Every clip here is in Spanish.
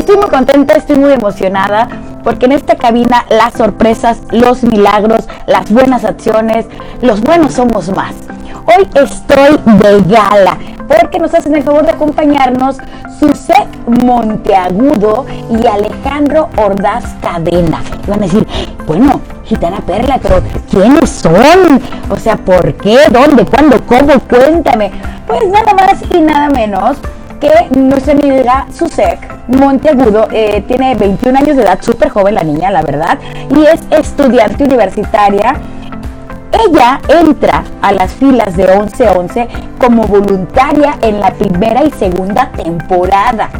Estoy muy contenta, estoy muy emocionada porque en esta cabina las sorpresas, los milagros, las buenas acciones, los buenos somos más. Hoy estoy de gala porque nos hacen el favor de acompañarnos Susek Monteagudo y Alejandro Ordaz Cadena. Van a decir, bueno, Gitana Perla, pero ¿quiénes son? O sea, ¿por qué? ¿Dónde? ¿Cuándo? ¿Cómo? Cuéntame. Pues nada más y nada menos que nuestra amiga Susek Monteagudo eh, tiene 21 años de edad, súper joven la niña, la verdad, y es estudiante universitaria ella entra a las filas de 11-11 como voluntaria en la primera y segunda temporada.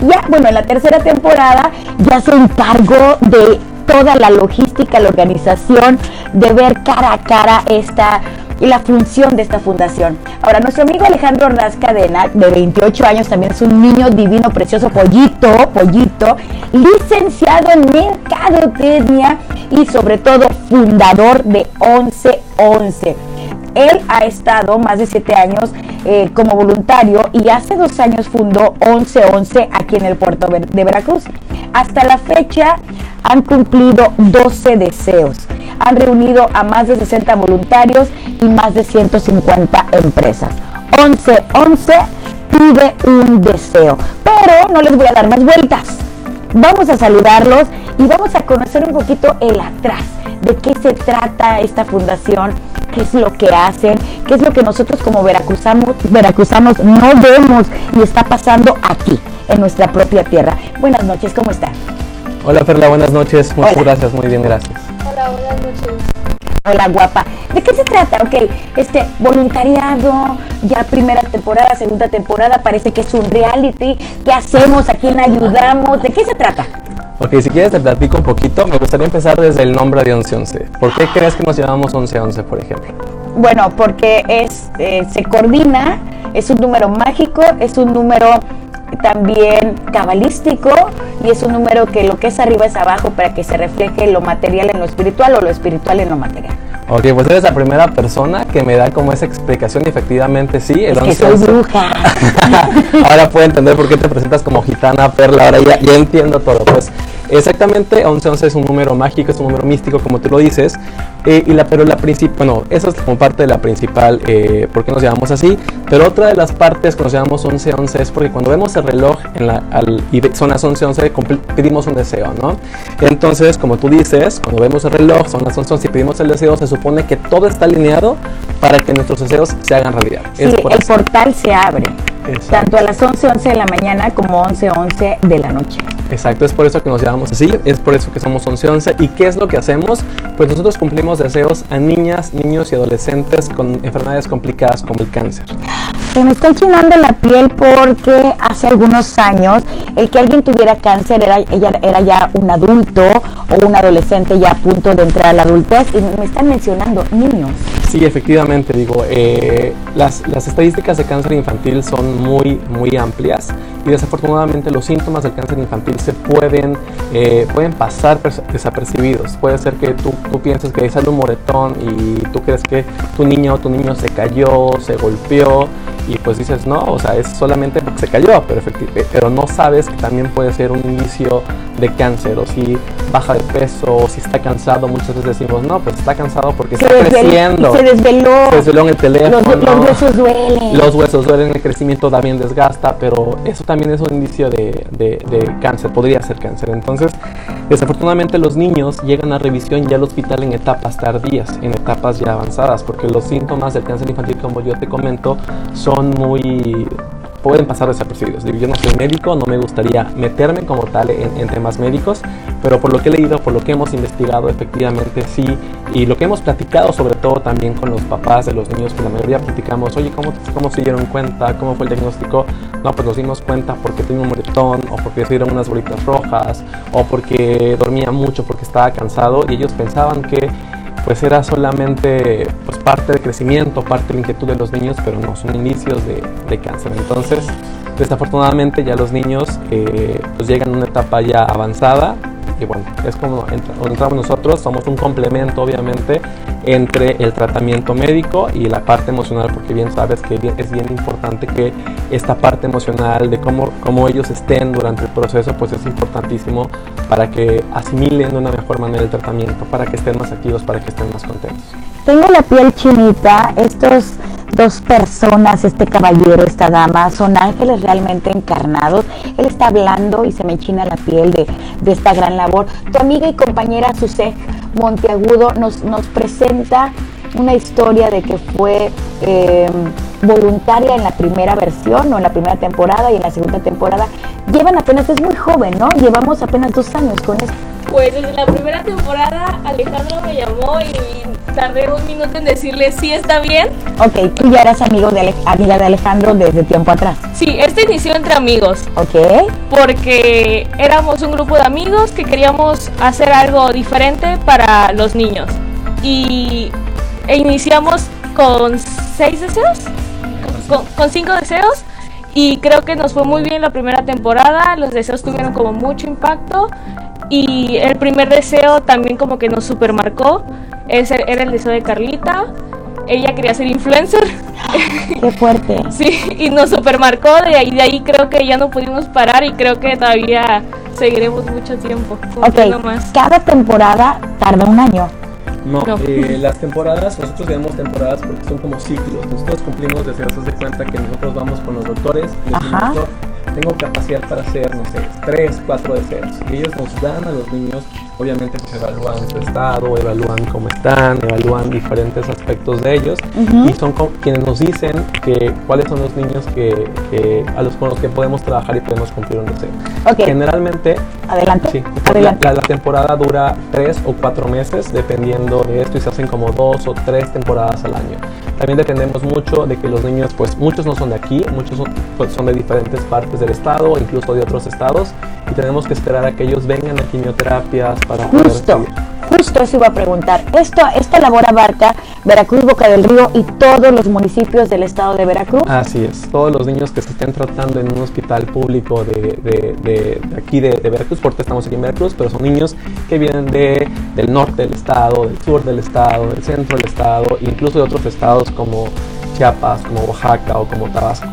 Ya, bueno, en la tercera temporada ya se encargó de toda la logística, la organización, de ver cara a cara esta y la función de esta fundación. Ahora, nuestro amigo Alejandro Ordaz Cadena, de 28 años, también es un niño divino, precioso, pollito, pollito, licenciado en mercadotecnia y sobre todo fundador de 1111. Él ha estado más de 7 años eh, como voluntario y hace dos años fundó 1111 aquí en el puerto de Veracruz. Hasta la fecha han cumplido 12 deseos han reunido a más de 60 voluntarios y más de 150 empresas. 11, 11 pide un deseo, pero no les voy a dar más vueltas. Vamos a saludarlos y vamos a conocer un poquito el atrás, de qué se trata esta fundación, qué es lo que hacen, qué es lo que nosotros como veracruzanos, veracruzanos no vemos y está pasando aquí, en nuestra propia tierra. Buenas noches, ¿cómo están? Hola Perla, buenas noches, muchas gracias, muy bien, gracias. Hola, buenas noches. Hola guapa. ¿De qué se trata? Ok, este voluntariado, ya primera temporada, segunda temporada, parece que es un reality. ¿Qué hacemos? ¿A quién ayudamos? ¿De qué se trata? Ok, si quieres te platico un poquito. Me gustaría empezar desde el nombre de 1111. ¿Por qué crees que nos llamamos 1111, por ejemplo? Bueno, porque es, eh, se coordina, es un número mágico, es un número también cabalístico y es un número que lo que es arriba es abajo para que se refleje lo material en lo espiritual o lo espiritual en lo material. Ok, pues eres la primera persona que me da como esa explicación y efectivamente sí. Es que soy bruja. ahora puedo entender por qué te presentas como gitana, perla, ahora ya, ya entiendo todo. Pues Exactamente, 1111 es un número mágico, es un número místico, como tú lo dices. Eh, y la, pero la principal, bueno, eso es como parte de la principal, eh, ¿por qué nos llamamos así? Pero otra de las partes que nos llamamos 1111 es porque cuando vemos el reloj en la, al, y son las 1111, pedimos un deseo, ¿no? Entonces, como tú dices, cuando vemos el reloj, son las 1111 y pedimos el deseo, se supone que todo está alineado para que nuestros deseos se hagan realidad. Sí, el portal se abre. Tanto a las 11:11 11 de la mañana como 11:11 11 de la noche. Exacto, es por eso que nos llamamos así, es por eso que somos 1111. ¿Y qué es lo que hacemos? Pues nosotros cumplimos deseos a niñas, niños y adolescentes con enfermedades complicadas como el cáncer. Se me está enchinando la piel porque hace algunos años el que alguien tuviera cáncer era, ella, era ya un adulto o un adolescente ya a punto de entrar a la adultez y me están mencionando niños. Sí, efectivamente, digo, eh, las, las estadísticas de cáncer infantil son muy, muy amplias y desafortunadamente los síntomas del cáncer infantil se pueden, eh, pueden pasar desapercibidos. Puede ser que tú, tú pienses que sale un moretón y tú crees que tu niño o tu niño se cayó, se golpeó y pues dices no, o sea, es solamente porque se cayó, pero, pero no sabes que también puede ser un inicio de cáncer o si baja de peso o si está cansado, muchas veces decimos no, pues está cansado porque está creciendo. Se desveló. Se desveló en el teléfono. Los, huesos duelen. Los huesos duelen, el crecimiento también desgasta, pero eso también es un indicio de, de, de cáncer, podría ser cáncer. Entonces, desafortunadamente los niños llegan a revisión ya al hospital en etapas tardías, en etapas ya avanzadas, porque los síntomas del cáncer infantil, como yo te comento, son muy pueden pasar desapercibidos. Yo no soy médico, no me gustaría meterme como tal en, temas médicos, pero por lo que he leído, por lo que hemos investigado, efectivamente sí, y lo que hemos platicado sobre todo también con los papás de los niños, que la mayoría platicamos, oye, ¿cómo, cómo se dieron cuenta? ¿Cómo fue el diagnóstico? No, pues nos dimos cuenta porque tenía un moretón, o porque se dieron unas bolitas rojas, o porque dormía mucho, porque estaba cansado, y ellos pensaban que pues era solamente pues, parte del crecimiento, parte de la inquietud de los niños, pero no, son inicios de, cáncer. Entonces, desafortunadamente ya los niños eh, pues llegan a una etapa ya avanzada y bueno, es como entramos nosotros, somos un complemento obviamente entre el tratamiento médico y la parte emocional, porque bien sabes que es bien importante que esta parte emocional de cómo, cómo ellos estén durante el proceso, pues es importantísimo para que asimilen de una mejor manera el tratamiento, para que estén más activos, para que estén más contentos. Tengo la piel chinita, estos dos personas, este caballero, esta dama, son ángeles realmente encarnados. Él está hablando y se me china la piel de, de esta gran labor. Tu amiga y compañera Susé Monteagudo nos, nos presenta una historia de que fue eh, voluntaria en la primera versión o en la primera temporada y en la segunda temporada. Llevan apenas, es muy joven, ¿no? Llevamos apenas dos años con esto. Pues desde la primera temporada Alejandro me llamó y tardé un minuto en decirle si está bien. Ok, tú ya eras amigo de amiga de Alejandro desde tiempo atrás. Sí, este inició entre amigos. Ok. Porque éramos un grupo de amigos que queríamos hacer algo diferente para los niños. Y e iniciamos con seis deseos, con, con cinco deseos. Y creo que nos fue muy bien la primera temporada, los deseos tuvieron como mucho impacto y el primer deseo también como que nos supermarcó, ese era el deseo de Carlita. Ella quería ser influencer. Qué fuerte. sí, y nos supermarcó, de ahí, de ahí creo que ya no pudimos parar y creo que todavía seguiremos mucho tiempo. Ok, más. cada temporada tarda un año. No, Eh, las temporadas, nosotros llamamos temporadas porque son como ciclos. Nosotros cumplimos desde hace cuenta que nosotros vamos con los doctores, Ajá tengo capacidad para hacer, no sé, tres, cuatro deseos. Y ellos nos dan a los niños, obviamente pues evalúan su estado, evalúan cómo están, evalúan diferentes aspectos de ellos y son quienes nos dicen que cuáles son los niños que, a los con los que podemos trabajar y podemos cumplir un deseo. Generalmente, adelante. Sí, La, la, temporada dura tres o cuatro meses dependiendo de esto y se hacen como dos o tres temporadas al año. También dependemos mucho de que los niños, pues muchos no son de aquí, muchos son, pues, son de diferentes partes del estado, incluso de otros estados, y tenemos que esperar a que ellos vengan a quimioterapias para Justo. Justo eso iba a preguntar. Esto, esta labor abarca Veracruz, Boca del Río y todos los municipios del estado de Veracruz. Así es, todos los niños que se estén tratando en un hospital público de, de, aquí de, Veracruz, porque estamos aquí en Veracruz, pero son niños que vienen de, del norte del estado, del sur del estado, del centro del estado, incluso de otros estados como Chiapas, como Oaxaca o como Tabasco.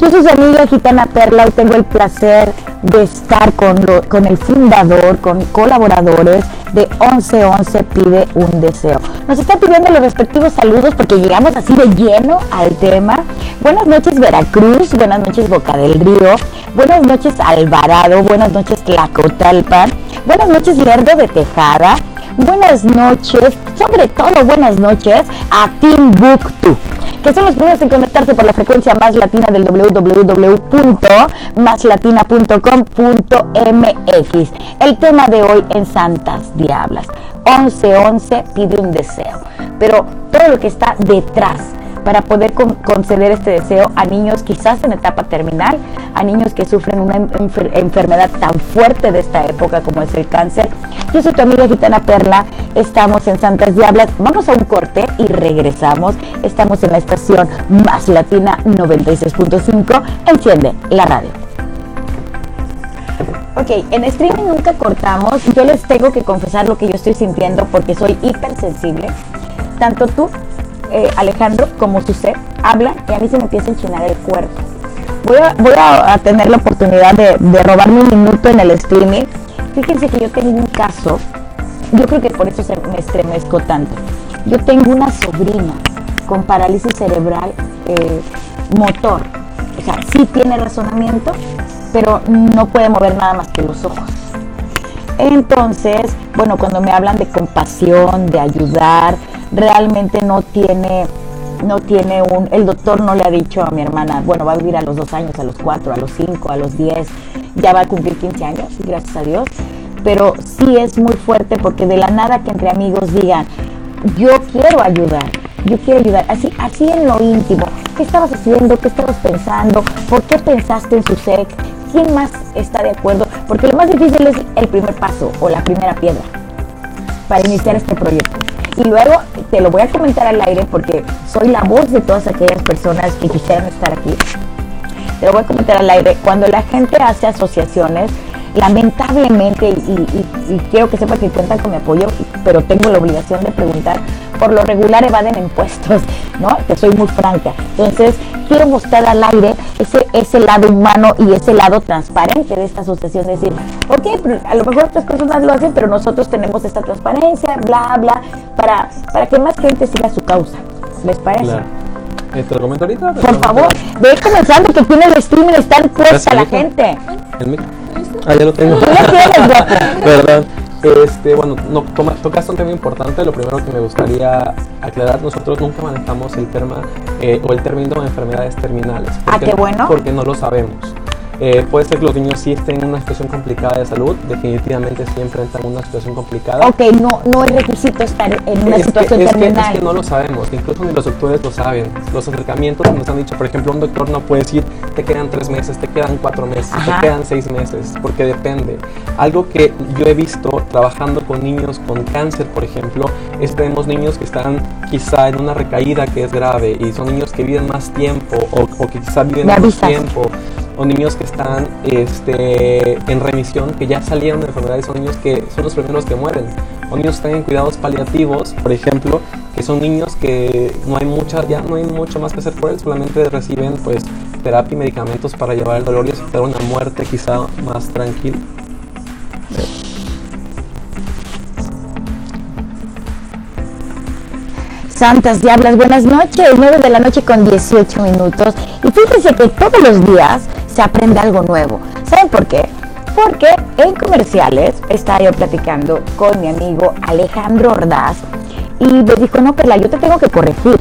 Yo soy su amiga Gitana Perla y tengo el placer de estar con, con el fundador, con colaboradores de 1111 Pide un Deseo. Nos está pidiendo los respectivos saludos porque llegamos así de lleno al tema. Buenas noches Veracruz, buenas noches Boca del Río, buenas noches Alvarado, buenas noches Tlacotalpan, buenas noches Lerdo de Tejada, buenas noches, sobre todo buenas noches a Timbuktu que son los primeros en conectarse por la frecuencia más latina del www.maslatina.com.mx. El tema de hoy en Santas Diablas. 1111 pide un deseo, pero todo lo que está detrás para poder conceder este deseo a niños quizás en etapa terminal, a niños que sufren una enfermedad tan fuerte de esta época como es el cáncer. Yo soy tu amiga Gitana Perla, estamos en Santas Diablas, vamos a un corte y regresamos. Estamos en la estación Más Latina 96.5, enciende la radio. Ok, en streaming nunca cortamos. Yo les tengo que confesar lo que yo estoy sintiendo porque soy hipersensible. Tanto tú eh, Alejandro, como su habla y a mí se me empieza a enchinar el cuerpo. Voy a, voy a, tener la oportunidad de, de, robarme un minuto en el streaming. Fíjense que yo tengo un caso, yo creo que por eso se me estremezco tanto. Yo tengo una sobrina con parálisis cerebral eh, motor. O sea, sí tiene razonamiento, pero no puede mover nada más que los ojos. Entonces, bueno, cuando me hablan de compasión, de ayudar, realmente no tiene, no tiene un, el doctor no le ha dicho a mi hermana, bueno, va a vivir a los dos años, a los cuatro, a los cinco, a los diez, ya va a cumplir 15 años, gracias a Dios, pero sí es muy fuerte porque de la nada que entre amigos digan, yo quiero ayudar, yo quiero ayudar, así, así en lo íntimo, ¿qué estabas haciendo? ¿Qué estabas pensando? ¿Por qué pensaste en su sex? ¿Quién más está de acuerdo? Porque lo más difícil es el primer paso o la primera piedra para iniciar este proyecto. Y luego te lo voy a comentar al aire porque soy la voz de todas aquellas personas que quisieran estar aquí. Te lo voy a comentar al aire. Cuando la gente hace asociaciones, lamentablemente, y, quiero que sepa que cuentan con mi apoyo, pero tengo la obligación de preguntar, por lo regular evaden impuestos, ¿no? Que soy muy franca. Entonces, quiero mostrar al aire ese, ese lado humano y ese lado transparente de esta asociación. Decir, ok, a lo mejor otras personas lo hacen, pero nosotros tenemos esta transparencia, bla, bla, para, para que más gente siga su causa. ¿Les parece? Claro. Eh, ¿Te lo comento ahorita? Por favor, ve comenzando que tiene el streaming, está puesta la gente. El micro. Ah, ya lo tengo. Perdón. Este, bueno, no, toma, tocaste un tema importante. Lo primero que me gustaría aclarar, nosotros nunca manejamos el tema eh, o el término de enfermedades terminales. Ah, qué bueno. Porque no lo sabemos. Eh, puede ser que los niños sí estén en una situación complicada de salud, definitivamente sí enfrentan una situación complicada. Ok, no, no es requisito estar en una situación terminal. es que no lo sabemos, incluso ni los doctores lo saben. Los acercamientos nos han dicho, por ejemplo, un doctor no puede decir te quedan tres meses, te quedan cuatro meses, te quedan seis meses, porque depende. Algo que yo he visto trabajando con niños con cáncer, por ejemplo, es que tenemos niños que están quizá en una recaída que es grave y son niños que viven más tiempo o, o que quizá viven más tiempo o niños que están este, en remisión, que ya salieron de enfermedades, son niños que son los primeros que mueren, o niños que están en cuidados paliativos, por ejemplo, que son niños que no hay mucha, ya no hay mucho más que hacer por él, solamente reciben pues terapia y medicamentos para llevar el dolor y aceptar una muerte quizá más tranquila. Santas Diablas, buenas noches, 9 de la noche con 18 minutos. Y fíjense que todos los días aprende algo nuevo. ¿Saben por qué? Porque en comerciales estaba yo platicando con mi amigo Alejandro Ordaz y me dijo, no, Perla, yo te tengo que corregir.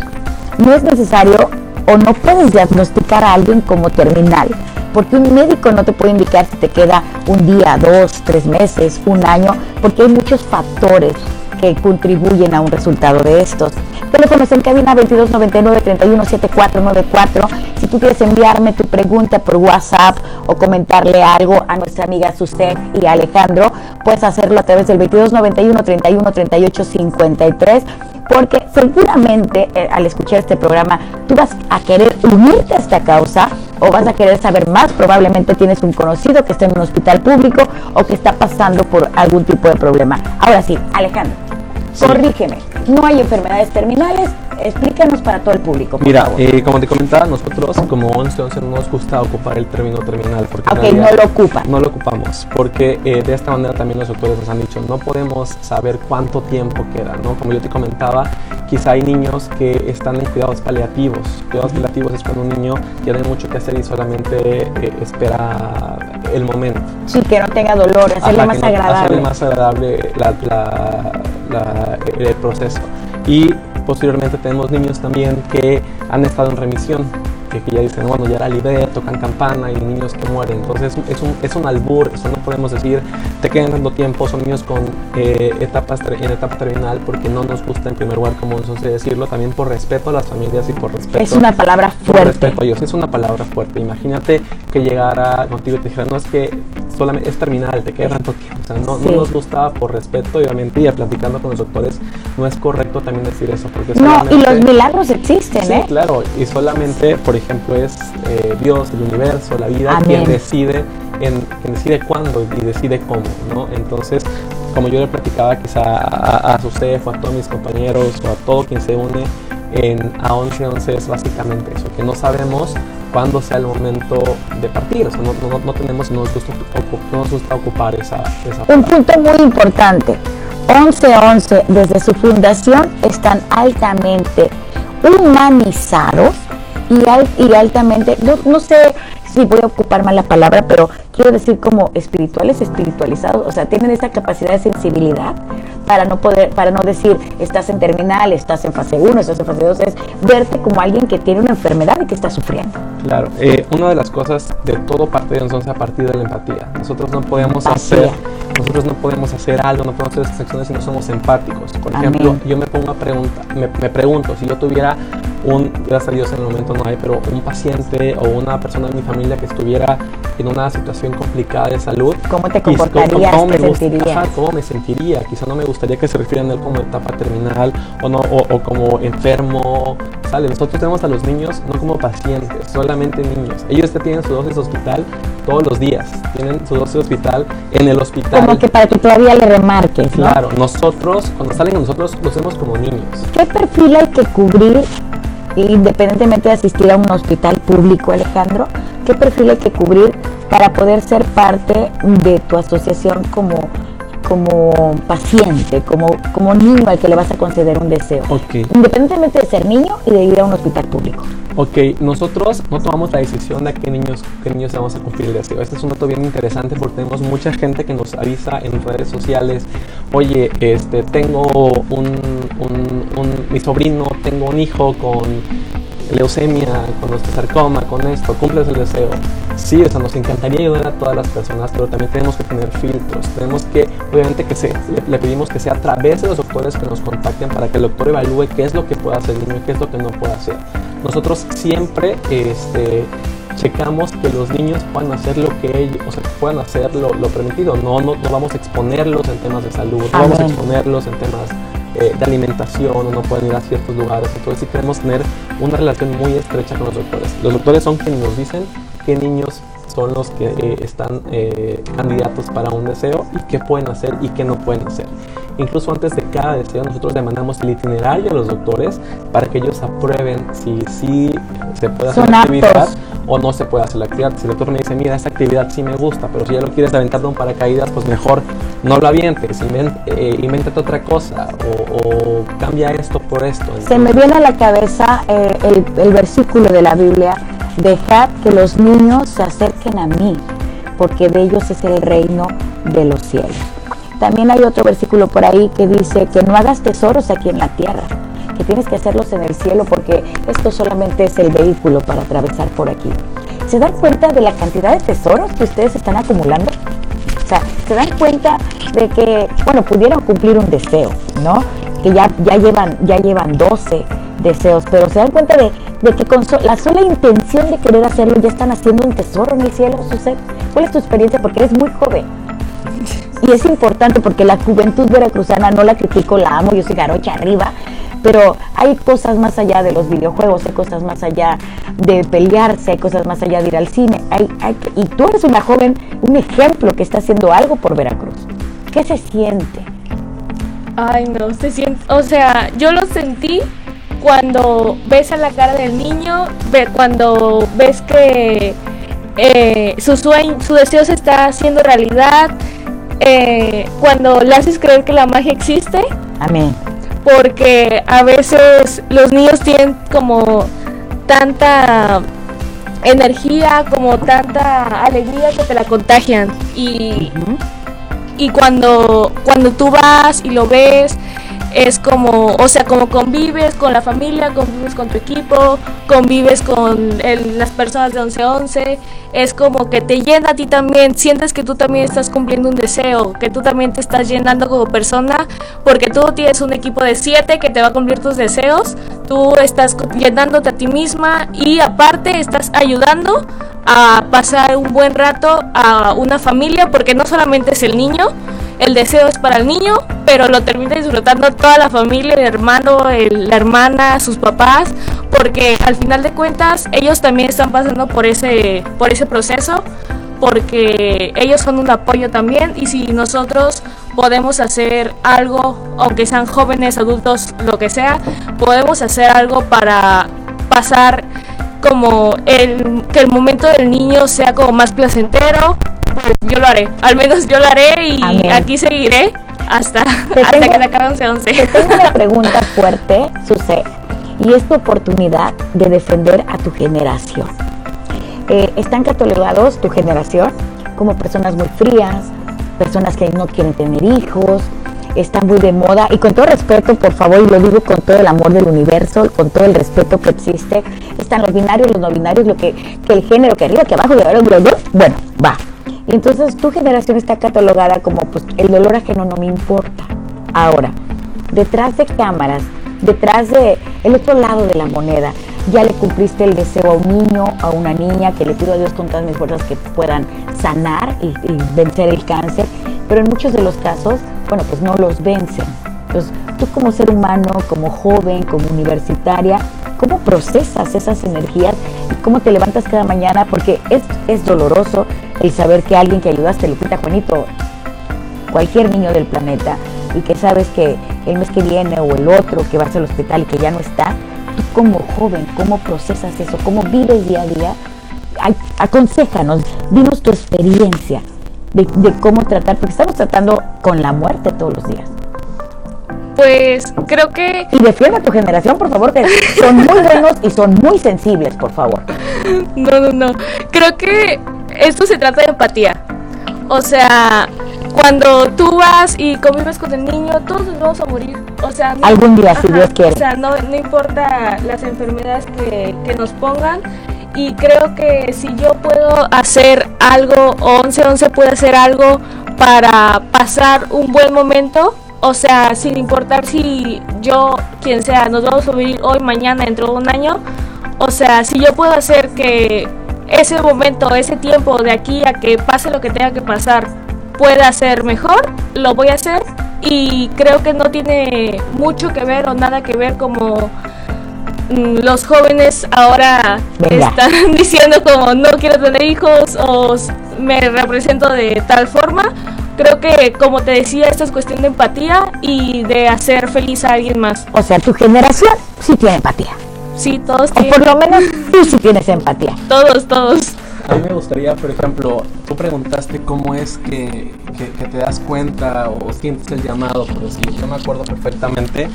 No es necesario o no puedes diagnosticar a alguien como terminal, porque un médico no te puede indicar si te queda un día, dos, tres meses, un año, porque hay muchos factores que contribuyen a un resultado de estos. Teléfonos en cabina 2299-317494. Si tú quieres enviarme tu pregunta por WhatsApp o comentarle algo a nuestra amiga Susé y Alejandro, puedes hacerlo a través del 2291-313853 porque seguramente eh, al escuchar este programa tú vas a querer unirte a esta causa o vas a querer saber más, probablemente tienes un conocido que está en un hospital público o que está pasando por algún tipo de problema. Ahora sí, Alejandro, corrígeme, no hay enfermedades terminales, explícanos para todo el público. Mira, eh, como te comentaba, nosotros como 11 11 no nos gusta ocupar el término terminal. Porque ok, no lo ocupa. No lo ocupamos, porque eh, de esta manera también los doctores nos han dicho, no podemos saber cuánto tiempo queda, ¿no? Como yo te comentaba, quizá hay niños que están en cuidados paliativos. Cuidados paliativos es cuando un niño tiene mucho que hacer y solamente eh, espera el momento. Sí, que no tenga dolor, hacerle más agradable. Hacerle más agradable el proceso. Y posteriormente tenemos niños también que han estado en remisión, que, ya dicen, bueno, ya la libre, tocan campana y niños que mueren. Entonces es un, es un albur, eso no podemos decir, te quedan tanto tiempo, son niños con eh, etapas en etapa terminal porque no nos gusta en primer lugar, como sé decirlo, también por respeto a las familias y por respeto. Es una palabra fuerte. respeto a ellos, es una palabra fuerte. Imagínate que llegara contigo y te dijera, no es que solamente es terminal, te queda tanto tiempo. O sea, no, no, nos gustaba por respeto, obviamente, y platicando con los doctores, no es correcto también decir eso. Porque no, y los milagros existen, sí, ¿eh? claro, y solamente, por ejemplo, es eh, Dios, el universo, la vida, quien decide, en, quien decide cuándo y decide cómo, ¿no? Entonces, como yo le platicaba quizá a, a, a o a todos mis compañeros o a todo quien se une en a 11 11 es básicamente eso, que no sabemos cuándo sea el momento de partir, o sea, no, no, no tenemos, no nos, gusta, no nos gusta ocupar esa, esa Un punto muy importante, 1111 desde su fundación están altamente humanizados y, altamente, no, no sé si voy a ocupar mal la palabra, pero quiero decir como espirituales, espiritualizados, o sea, tienen esa capacidad de sensibilidad para no poder, para no decir estás en terminal, estás en fase 1, estás en fase 2, es verte como alguien que tiene una enfermedad y que está sufriendo. Claro, eh, una de las cosas de todo parte de nosotros a partir de la empatía. Nosotros no podemos hacer nosotros no podemos hacer algo, no podemos hacer estas acciones si no somos empáticos. Por ejemplo, yo me pongo a pregunta, me, me, pregunto, si yo tuviera un, gracias a Dios en el momento no hay, pero un paciente o una persona de mi familia que estuviera en una situación complicada de salud, ¿cómo te comportarías? ¿Cómo, me, sentirías? ¿Cómo me sentiría? Quizá no me gustaría que se refieran a él como etapa terminal o, no, o, como enfermo, ¿sale? Nosotros tenemos a los niños no como pacientes, solamente niños. Ellos ya tienen su dosis hospital todos los días, tienen su dosis hospital en el hospital. Como que para que todavía le remarques, ¿no? Claro, nosotros, cuando salen a nosotros, los vemos como niños. ¿Qué perfil hay que cubrir independientemente de asistir a un hospital público, Alejandro? ¿Qué perfil hay que cubrir para poder ser parte de tu asociación como como paciente, como, como niño al que le vas a conceder un deseo. Independientemente de ser niño y de ir a un hospital público. Ok, nosotros no tomamos la decisión de a qué niños, qué niños vamos a cumplir el deseo. Este es un dato bien interesante porque tenemos mucha gente que nos avisa en redes sociales, oye, este, tengo un, un, un mi sobrino, tengo un hijo con leucemia, con sarcoma, con esto, cumples el deseo. Sí, o sea, nos encantaría ayudar a todas las personas, pero también tenemos que tener filtros. Tenemos que, obviamente, que se, le, pedimos que sea a través de los doctores que nos contacten para que el doctor evalúe qué es lo que puede hacer el niño y qué es lo que no puede hacer. Nosotros siempre este, checamos que los niños puedan hacer lo que ellos, o sea, puedan hacer lo, permitido. No, no, no, vamos a exponerlos en temas de salud, no vamos a exponerlos en temas de alimentación o no pueden ir a ciertos lugares. Entonces sí queremos tener una relación muy estrecha con los doctores. Los doctores son quienes nos dicen qué niños son los que eh, están eh, candidatos para un deseo y qué pueden hacer y qué no pueden hacer. Incluso antes de cada deseo nosotros le mandamos el itinerario a los doctores para que ellos aprueben si sí se puede hacer la actividad o no se puede hacer la actividad. Si el doctor me dice, mira, esta actividad sí me gusta, pero si ya lo quieres aventar de un paracaídas, pues mejor no lo avientes, eh, invéntate otra cosa o, cambia esto por esto. Se me viene a la cabeza el, el versículo de la Biblia Dejad que los niños se acerquen a mí, porque de ellos es el reino de los cielos. También hay otro versículo por ahí que dice que no hagas tesoros aquí en la tierra, que tienes que hacerlos en el cielo porque esto solamente es el vehículo para atravesar por aquí. ¿Se dan cuenta de la cantidad de tesoros que ustedes están acumulando? O sea, se dan cuenta de que, bueno, pudieron cumplir un deseo, ¿no? Que ya, ya, llevan, ya llevan 12 deseos, pero se dan cuenta de de que con la sola intención de querer hacerlo ya están haciendo un tesoro en el cielo, Suset. ¿Cuál es tu experiencia? Porque eres muy joven. Y es importante porque la juventud veracruzana no la critico, la amo, yo soy garocha arriba, pero hay cosas más allá de los videojuegos, hay cosas más allá de pelearse, hay cosas más allá de ir al cine. Hay, y tú eres una joven, un ejemplo que está haciendo algo por Veracruz. ¿Qué se siente? Ay, no, se siente, o sea, yo lo sentí cuando ves a la cara del niño, cuando ves que eh, su sueño, su deseo se está haciendo realidad, eh, cuando le haces creer que la magia existe. Amén. Porque a veces los niños tienen como tanta energía, como tanta alegría que te la contagian. Y, y cuando, cuando tú vas y lo ves, es como, o sea, como convives con la familia, convives con tu equipo, convives con las personas de 11-11, es como que te llena a ti también, sientes que tú también estás cumpliendo un deseo, que tú también te estás llenando como persona, porque tú tienes un equipo de 7 que te va a cumplir tus deseos, tú estás llenándote a ti misma y aparte estás ayudando a pasar un buen rato a una familia, porque no solamente es el niño, el deseo es para el niño, pero lo termina disfrutando toda la familia, el hermano, la hermana, sus papás, porque al final de cuentas ellos también están pasando por ese, por ese proceso, porque ellos son un apoyo también y si nosotros podemos hacer algo, aunque sean jóvenes, adultos, lo que sea, podemos hacer algo para pasar como el, que el momento del niño sea como más placentero, pues yo lo haré. Al menos yo lo haré y aquí seguiré hasta, hasta que se acabe 11-11. Te tengo una pregunta fuerte, Suce, y es tu oportunidad de defender a tu generación. Eh, están catalogados tu generación como personas muy frías, personas que no quieren tener hijos, están muy de moda y con todo respeto, por favor, y lo digo con todo el amor del universo, con todo el respeto que existe, están los binarios, los no binarios, lo que, que el género que arriba, que abajo, que abajo, bueno, va, y entonces tu generación está catalogada como pues el dolor ajeno no me importa. Ahora, detrás de cámaras, detrás de el otro lado de la moneda, ya le cumpliste el deseo a un niño, a una niña, que le pido a Dios con todas mis fuerzas que puedan sanar y, vencer el cáncer, pero en muchos de los casos, bueno, pues no los vencen. Entonces, tú como ser humano, como joven, como universitaria, ¿Cómo procesas esas energías? ¿Cómo te levantas cada mañana? Porque es, es doloroso el saber que alguien que ayudaste, Lupita Juanito, cualquier niño del planeta, y que sabes que el mes que viene o el otro que vas al hospital y que ya no está, tú como joven, ¿cómo procesas eso? ¿Cómo vives día a día? aconsejanos, dinos tu experiencia de cómo tratar, porque estamos tratando con la muerte todos los días. Pues creo que... Y defiende a tu generación, por favor, que son muy buenos y son muy sensibles, por favor. No, no, no. Creo que esto se trata de empatía. O sea, cuando tú vas y convives con el niño, todos nos vamos a morir. O sea, algún día, si Dios quiere. O sea, no, no importa las enfermedades que, que, nos pongan. Y creo que si yo puedo hacer algo, o 1111 puede hacer algo para pasar un buen momento, o sea, sin importar si yo, quien sea, nos vamos a vivir hoy, mañana, dentro de un año. O sea, si yo puedo hacer que ese momento, ese tiempo de aquí a que pase lo que tenga que pasar, pueda ser mejor, lo voy a hacer. Y creo que no tiene mucho que ver o nada que ver como mm, los jóvenes ahora están diciendo como no quiero tener hijos o me represento de tal forma creo que, como te decía, esto es cuestión de empatía y de hacer feliz a alguien más. O sea, tu generación sí tiene empatía. Sí, todos O por lo menos tú sí tienes empatía. Todos, todos. A mí me gustaría, por ejemplo, tú preguntaste cómo es que, que, te das cuenta o sientes el llamado, por decir. Yo me acuerdo perfectamente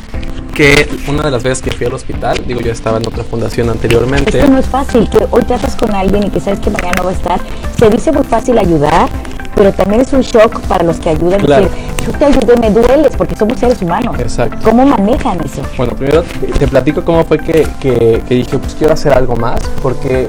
que una de las veces que fui al hospital, digo, yo estaba en otra fundación anteriormente. Es que no es fácil, que hoy tratas con alguien y que sabes que mañana no va a estar. Se dice muy fácil ayudar, pero también es un shock para los que ayudan. Claro. Decir, yo te ayudé, me dueles, porque somos seres humanos. Exacto. ¿Cómo manejan eso? Bueno, primero te platico cómo fue que, que, que dije, pues quiero hacer algo más, porque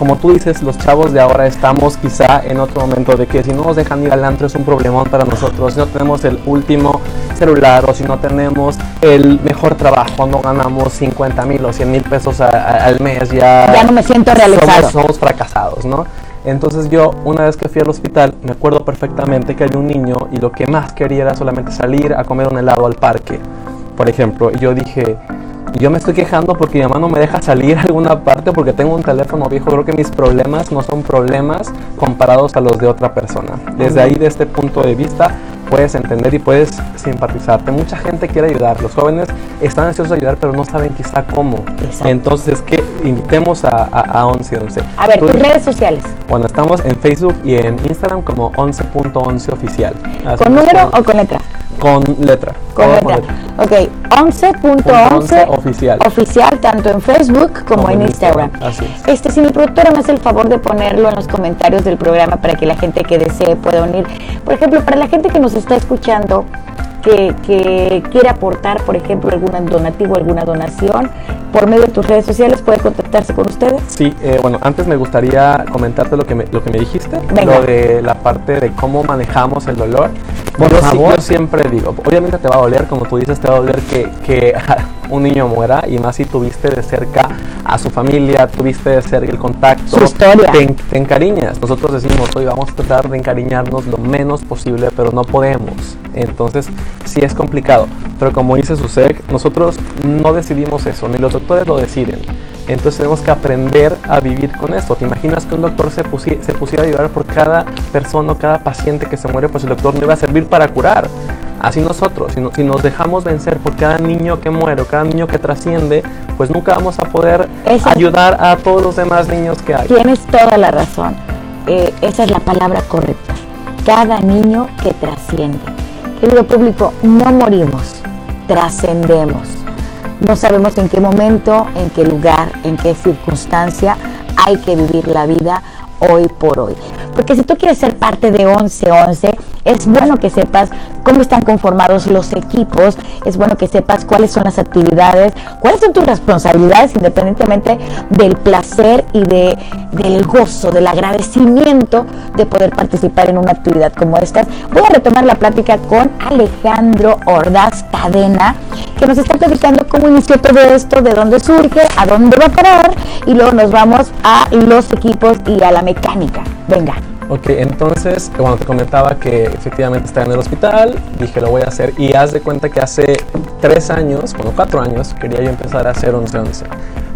como tú dices, los chavos de ahora estamos quizá en otro momento de que si no nos dejan ir al antro es un problemón para nosotros, si no tenemos el último celular o si no tenemos el mejor trabajo, no ganamos 50 mil o 100 mil pesos al mes, ya, ya no me siento realizado. Somos, somos fracasados, ¿no? Entonces yo, una vez que fui al hospital, me acuerdo perfectamente que había un niño y lo que más quería era solamente salir a comer un helado al parque, por ejemplo. Y yo dije, yo me estoy quejando porque mi mamá no me deja salir a alguna parte porque tengo un teléfono viejo. Creo que mis problemas no son problemas comparados a los de otra persona. Desde ahí, de este punto de vista, puedes entender y puedes simpatizarte. Mucha gente quiere ayudar, los jóvenes están ansiosos de ayudar, pero no saben quizá cómo. Entonces, que invitemos a, a, 1111. A ver, tus redes sociales. Bueno, estamos en Facebook y en Instagram como 11.11 oficial. ¿Con número o con letra? Con letra. Con letra. Ok, 11.11 oficial. Oficial, tanto en Facebook como, en Instagram. Así es. Este, si mi productora me hace el favor de ponerlo en los comentarios del programa para que la gente que desee pueda unir. Por ejemplo, para la gente que nos está escuchando, que, que, quiere aportar, por ejemplo, algún donativo, alguna donación, por medio de tus redes sociales puede contactarse con ustedes. Sí, eh, bueno, antes me gustaría comentarte lo que me, lo que me dijiste, lo de la parte de cómo manejamos el dolor. Por yo, yo siempre digo, obviamente te va a doler, como tú dices, te va a doler que, que un niño muera y más si tuviste de cerca a su familia, tuviste de cerca el contacto, su historia. Te, te, encariñas. Nosotros decimos, hoy vamos a tratar de encariñarnos lo menos posible, pero no podemos. Entonces, sí es complicado. Pero como dice Susek, nosotros no decidimos eso, ni los doctores lo deciden. Entonces tenemos que aprender a vivir con esto. ¿Te imaginas que un doctor se, se pusiera a llorar por cada persona o cada paciente que se muere? Pues el doctor no iba a servir para curar. Así nosotros, si, no, si, nos dejamos vencer por cada niño que muere o cada niño que trasciende, pues nunca vamos a poder esa, ayudar a todos los demás niños que hay. Tienes toda la razón. Eh, esa es la palabra correcta. Cada niño que trasciende. Querido público, no morimos, trascendemos. No sabemos en qué momento, en qué lugar, en qué circunstancia hay que vivir la vida hoy por hoy. Porque si tú quieres ser parte de 1111, es bueno que sepas cómo están conformados los equipos, es bueno que sepas cuáles son las actividades, cuáles son tus responsabilidades independientemente del placer y de, del gozo, del agradecimiento de poder participar en una actividad como esta. Voy a retomar la plática con Alejandro Ordaz Cadena, que nos está platicando cómo inició todo esto, de dónde surge, a dónde va a parar y luego nos vamos a los equipos y a la mecánica. Venga. Ok, entonces, cuando te comentaba que efectivamente estaba en el hospital, dije lo voy a hacer y haz de cuenta que hace tres años, bueno, cuatro años, quería yo empezar a hacer 11-11.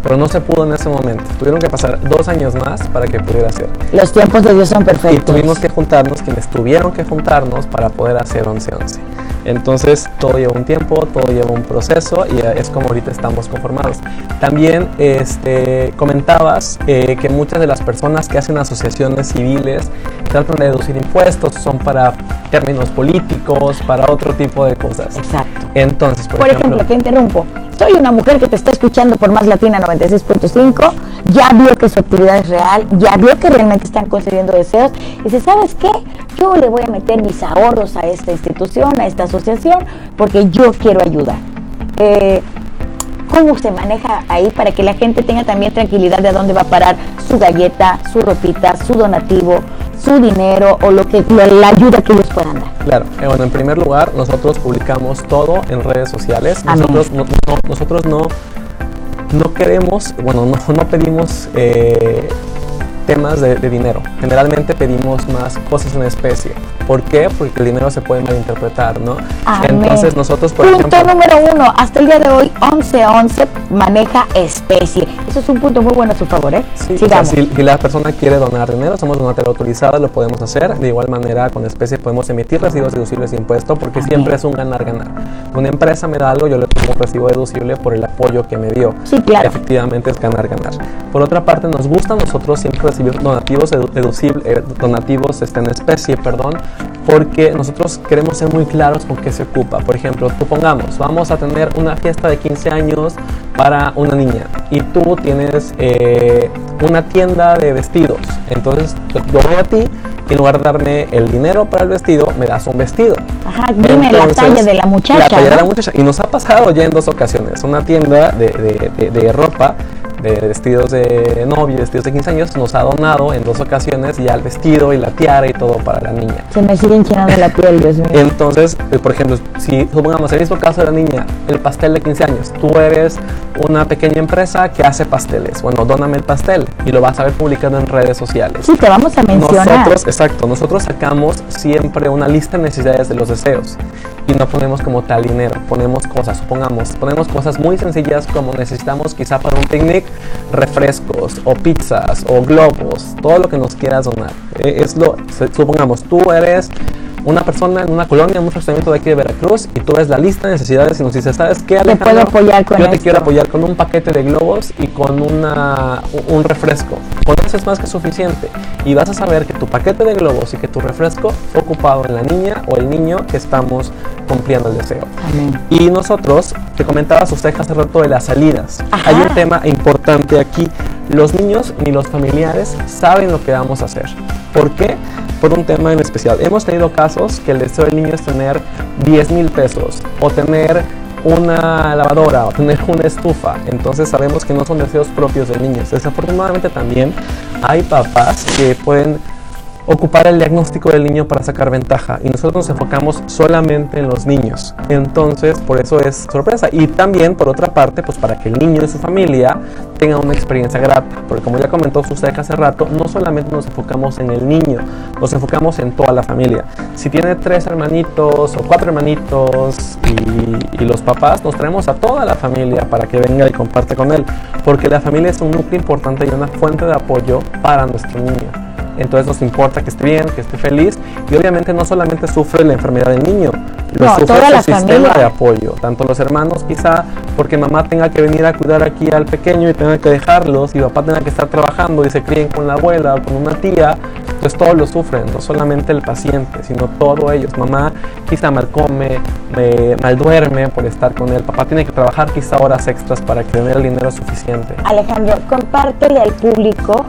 Pero no se pudo en ese momento. Tuvieron que pasar dos años más para que pudiera ser. Los tiempos de Dios son perfectos. Y tuvimos que juntarnos, quienes tuvieron que juntarnos para poder hacer 11-11. Entonces todo lleva un tiempo, todo lleva un proceso y es como ahorita estamos conformados. También este, comentabas eh, que muchas de las personas que hacen asociaciones civiles tratan de deducir impuestos, son para términos políticos, para otro tipo de cosas. Exacto. Entonces, por, ejemplo, te interrumpo. Soy una mujer que te está escuchando por Más Latina 96.5, ya vio que su actividad es real, ya vio que realmente están concediendo deseos y dice, ¿sabes qué? Yo le voy a meter mis ahorros a esta institución, a esta asociación, porque yo quiero ayudar. Eh, ¿Cómo se maneja ahí para que la gente tenga también tranquilidad de a dónde va a parar su galleta, su ropita, su donativo, su dinero o lo que la ayuda que ellos puedan dar? Claro, eh, bueno, en primer lugar, nosotros publicamos todo en redes sociales. Nosotros no, nosotros no, no queremos, bueno, no, no pedimos eh, temas de, dinero. Generalmente pedimos más cosas en especie. ¿Por qué? Porque el dinero se puede malinterpretar, ¿no? Entonces nosotros, por punto número uno, hasta el día de hoy, 1111 maneja especie. Eso es un punto muy bueno a su favor, ¿eh? Sí, si, la persona quiere donar dinero, somos donatero autorizado, lo podemos hacer. De igual manera, con especie podemos emitir recibos deducibles de impuesto porque siempre es un ganar-ganar. Una empresa me da algo, yo le pongo un recibo deducible por el apoyo que me dio. Sí, claro. Efectivamente es ganar-ganar. Por otra parte, nos gusta a nosotros siempre recibir donativos deducibles, eh, donativos este, en especie, perdón, porque nosotros queremos ser muy claros con qué se ocupa. Por ejemplo, supongamos, vamos a tener una fiesta de 15 años para una niña y tú tienes eh, una tienda de vestidos. Entonces yo voy a ti y en lugar de darme el dinero para el vestido, me das un vestido. Ajá, dime la talla de la muchacha. La talla de la muchacha. Y nos ha pasado ya en dos ocasiones. Una tienda de, de, de, de ropa de vestidos de novia, vestidos de 15 años, nos ha donado en dos ocasiones ya el vestido y la tiara y todo para la niña. Se me siguen llenando la piel, Dios mío. Entonces, eh, por ejemplo, si supongamos el mismo caso de la niña, el pastel de 15 años, tú eres una pequeña empresa que hace pasteles. Bueno, dóname el pastel y lo vas a ver publicado en redes sociales. Sí, te vamos a mencionar. Nosotros, exacto, nosotros sacamos siempre una lista de necesidades de los deseos y no ponemos como tal dinero, ponemos cosas, supongamos, ponemos cosas muy sencillas como necesitamos quizá para un picnic refrescos o pizzas o globos, todo lo que nos quieras donar. Eh, es lo, supongamos, tú eres una persona en una colonia, en un fraccionamiento de aquí de Veracruz, y tú ves la lista de necesidades y nos dices, ¿sabes qué, Alejandro? puedo apoyar con Yo te quiero apoyar con un paquete de globos y con una, un refresco. Con es más que suficiente. Y vas a saber que tu paquete de globos y que tu refresco fue ocupado en la niña o el niño que estamos cumpliendo el deseo. Y nosotros, te comentaba usted hace rato de las salidas. Hay un tema importante aquí. Los niños ni los familiares saben lo que vamos a hacer. ¿Por qué? Por un tema en especial. Hemos tenido casos que el deseo del niño es tener 10 mil pesos o tener una lavadora o tener una estufa. Entonces sabemos que no son deseos propios de niños. Desafortunadamente también hay papás que pueden ocupar el diagnóstico del niño para sacar ventaja y nosotros nos enfocamos solamente en los niños. Entonces, por eso es sorpresa. Y también, por otra parte, pues para que el niño y su familia tengan una experiencia grata. Porque como ya comentó usted hace rato, no solamente nos enfocamos en el niño, nos enfocamos en toda la familia. Si tiene tres hermanitos o cuatro hermanitos y, y los papás, nos traemos a toda la familia para que venga y comparte con él. Porque la familia es un núcleo importante y una fuente de apoyo para nuestro niño entonces nos importa que esté bien, que esté feliz y obviamente no solamente sufre la enfermedad del niño, lo sufre el sistema de apoyo, tanto los hermanos quizá porque mamá tenga que venir a cuidar aquí al pequeño y tenga que dejarlos y papá tenga que estar trabajando y se críen con la abuela o con una tía, pues todos lo sufren, no solamente el paciente, sino todos ellos. Mamá quizá mal come, mal duerme por estar con él, papá tiene que trabajar quizá horas extras para que tenga el dinero suficiente. Alejandro, compártele al público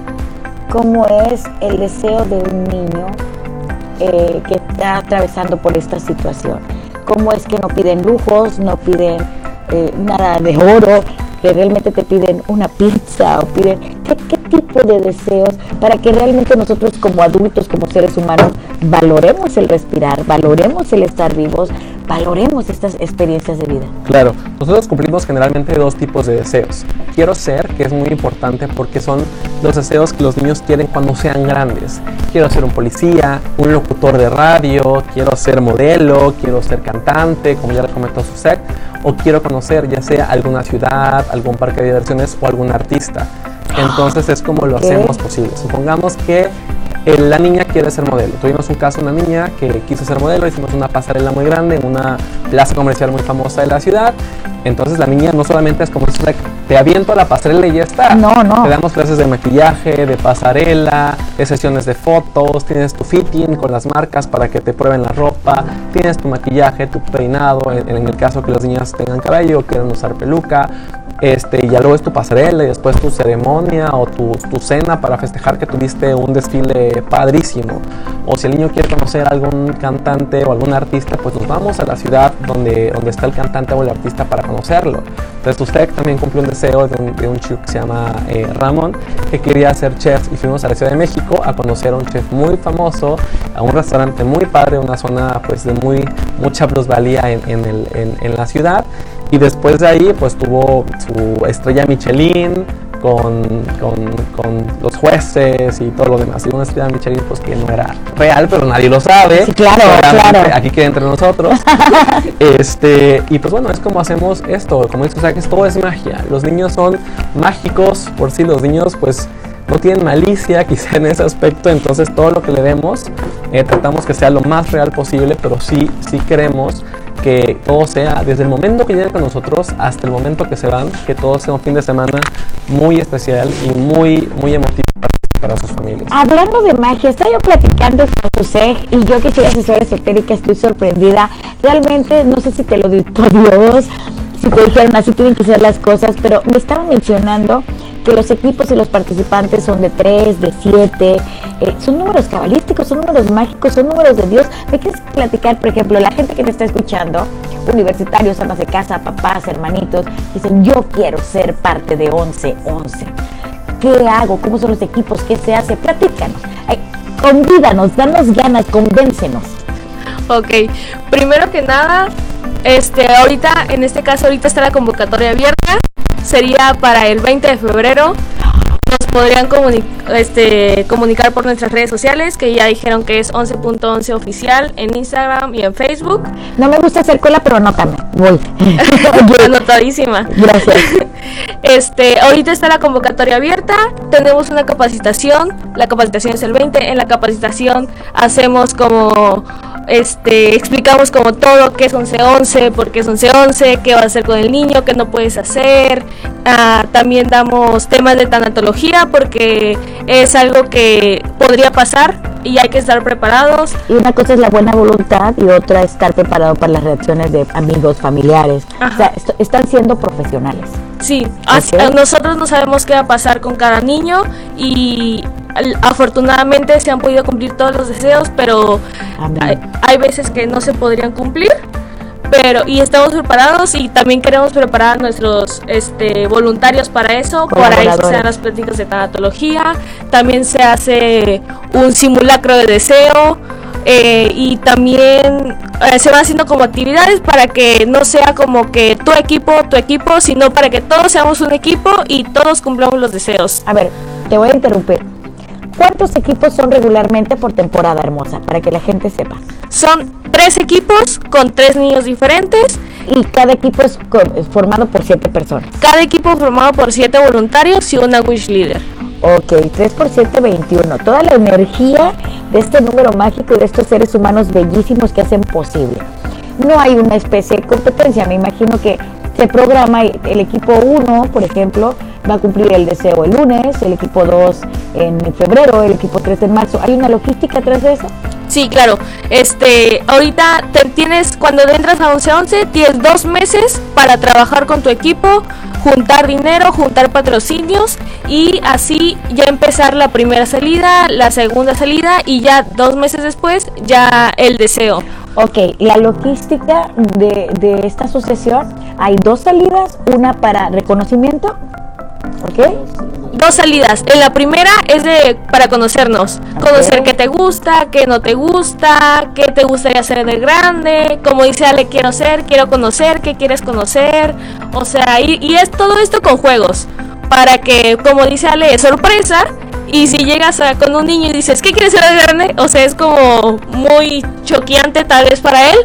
cómo es el deseo de un niño eh, que está atravesando por esta situación. Cómo es que no piden lujos, no piden eh, nada de oro, que realmente te piden una pizza o piden ¿qué, qué, tipo de deseos para que realmente nosotros como adultos, como seres humanos, valoremos el respirar, valoremos el estar vivos, valoremos estas experiencias de vida. Claro, nosotros cumplimos generalmente dos tipos de deseos. Quiero ser, que es muy importante porque son los deseos que los niños quieren cuando sean grandes. Quiero ser un policía, un locutor de radio, quiero ser modelo, quiero ser cantante, como ya le comentó Susek, o quiero conocer ya sea alguna ciudad, algún parque de diversiones o algún artista. Entonces es como lo hacemos posible. Supongamos que la niña quiere ser modelo. Tuvimos un caso de una niña que quiso ser modelo, hicimos una pasarela muy grande en una plaza comercial muy famosa de la ciudad. Entonces la niña no solamente es como te aviento a la pasarela y ya está. No, no. Te damos clases de maquillaje, de pasarela, de sesiones de fotos, tienes tu fitting con las marcas para que te prueben la ropa, tienes tu maquillaje, tu peinado, en, en el caso que las niñas tengan cabello quieran usar peluca, este, y ya luego es tu pasarela y después tu ceremonia o tu, tu, cena para festejar que tuviste un desfile padrísimo. O si el niño quiere conocer a algún cantante o algún artista, pues nos vamos a la ciudad donde, donde está el cantante o el artista para conocerlo. Entonces usted también cumplió un deseo de un, de un chico que se llama eh, Ramón, que quería ser chef y fuimos a la Ciudad de México a conocer a un chef muy famoso, a un restaurante muy padre, una zona pues de muy mucha plusvalía en, en, el, en, en la ciudad. Y después de ahí, pues tuvo su estrella Michelin con, con, con, los jueces y todo lo demás. Y una estrella Michelin, pues que no era real, pero nadie lo sabe. Sí, claro, claro. Aquí queda entre nosotros. este, y pues bueno, es como hacemos esto. Como dices, o sea, que todo es magia. Los niños son mágicos por sí. Los niños, pues no tienen malicia quizá en ese aspecto, entonces todo lo que le demos eh, tratamos que sea lo más real posible, pero sí, sí queremos que todo sea, desde el momento que llegan con nosotros hasta el momento que se van, que todo sea un fin de semana muy especial y muy, muy emotivo para, sus familias. Hablando de magia, estoy yo platicando con José y yo que soy asesora esotérica estoy sorprendida. Realmente no sé si te lo dictó Dios, si te dijeron así tienen que ser las cosas, pero me estaban mencionando que los equipos y los participantes son de 3, de 7, eh, son números cabalísticos, son números mágicos, son números de Dios. ¿Me quieres platicar, por ejemplo, la gente que te está escuchando, universitarios, amas de casa, papás, hermanitos, dicen, yo quiero ser parte de 11, 11. ¿Qué hago? ¿Cómo son los equipos? ¿Qué se hace? Platícanos. Convídanos, danos ganas, convéncenos. Ok, primero que nada, este, ahorita, en este caso, ahorita está la convocatoria abierta. Sería para el 20 de febrero. Nos podrían comuni este, comunicar por nuestras redes sociales, que ya dijeron que es 11.11 oficial en Instagram y en Facebook. No me gusta hacer cola, pero anótame. Voy. Anotadísima. Gracias. Este, ahorita está la convocatoria abierta. Tenemos una capacitación. La capacitación es el 20. En la capacitación hacemos como este, explicamos como todo, qué es 11-11, por qué es 11-11, qué va a hacer con el niño, qué no puedes hacer. Ah, también damos temas de tanatología porque es algo que podría pasar y hay que estar preparados. Y una cosa es la buena voluntad y otra es estar preparado para las reacciones de amigos, familiares. Ajá. O sea, est están siendo profesionales. Sí, okay. nosotros no sabemos qué va a pasar con cada niño y afortunadamente se han podido cumplir todos los deseos, pero hay, hay, veces que no se podrían cumplir. Pero y estamos preparados y también queremos preparar a nuestros este, voluntarios para eso, para eso se dan las pláticas de tanatología, también se hace un simulacro de deseo, eh, y también eh, se van haciendo como actividades para que no sea como que tu equipo, tu equipo, sino para que todos seamos un equipo y todos cumplamos los deseos. A ver, te voy a interrumpir. ¿Cuántos equipos son regularmente por temporada hermosa? Para que la gente sepa. Son tres equipos con tres niños diferentes. Y cada equipo es formado por siete personas. Cada equipo formado por siete voluntarios y una wish leader. Ok, 3 por 7, 21. Toda la energía de este número mágico y de estos seres humanos bellísimos que hacen posible. No hay una especie de competencia, me imagino que se programa el equipo 1, por ejemplo, va a cumplir el deseo el lunes, el equipo 2 en febrero, el equipo 3 en marzo. ¿Hay una logística tras de eso? Sí, claro. Este, ahorita te tienes, cuando entras a 1111, tienes dos meses para trabajar con tu equipo, juntar dinero, juntar patrocinios y así ya empezar la primera salida, la segunda salida y ya dos meses después ya el deseo. Ok, la logística de, de esta asociación, hay dos salidas, una para reconocimiento ¿Ok? Dos salidas. En la primera es de para conocernos. Conocer qué te gusta, qué no te gusta, qué te gustaría hacer de grande. Como dice Ale, quiero ser, quiero conocer, qué quieres conocer. O sea, y, y es todo esto con juegos. Para que, como dice Ale, es sorpresa. Y si llegas a, con un niño y dices, ¿qué quieres ser de grande? O sea, es como muy choqueante tal vez para él.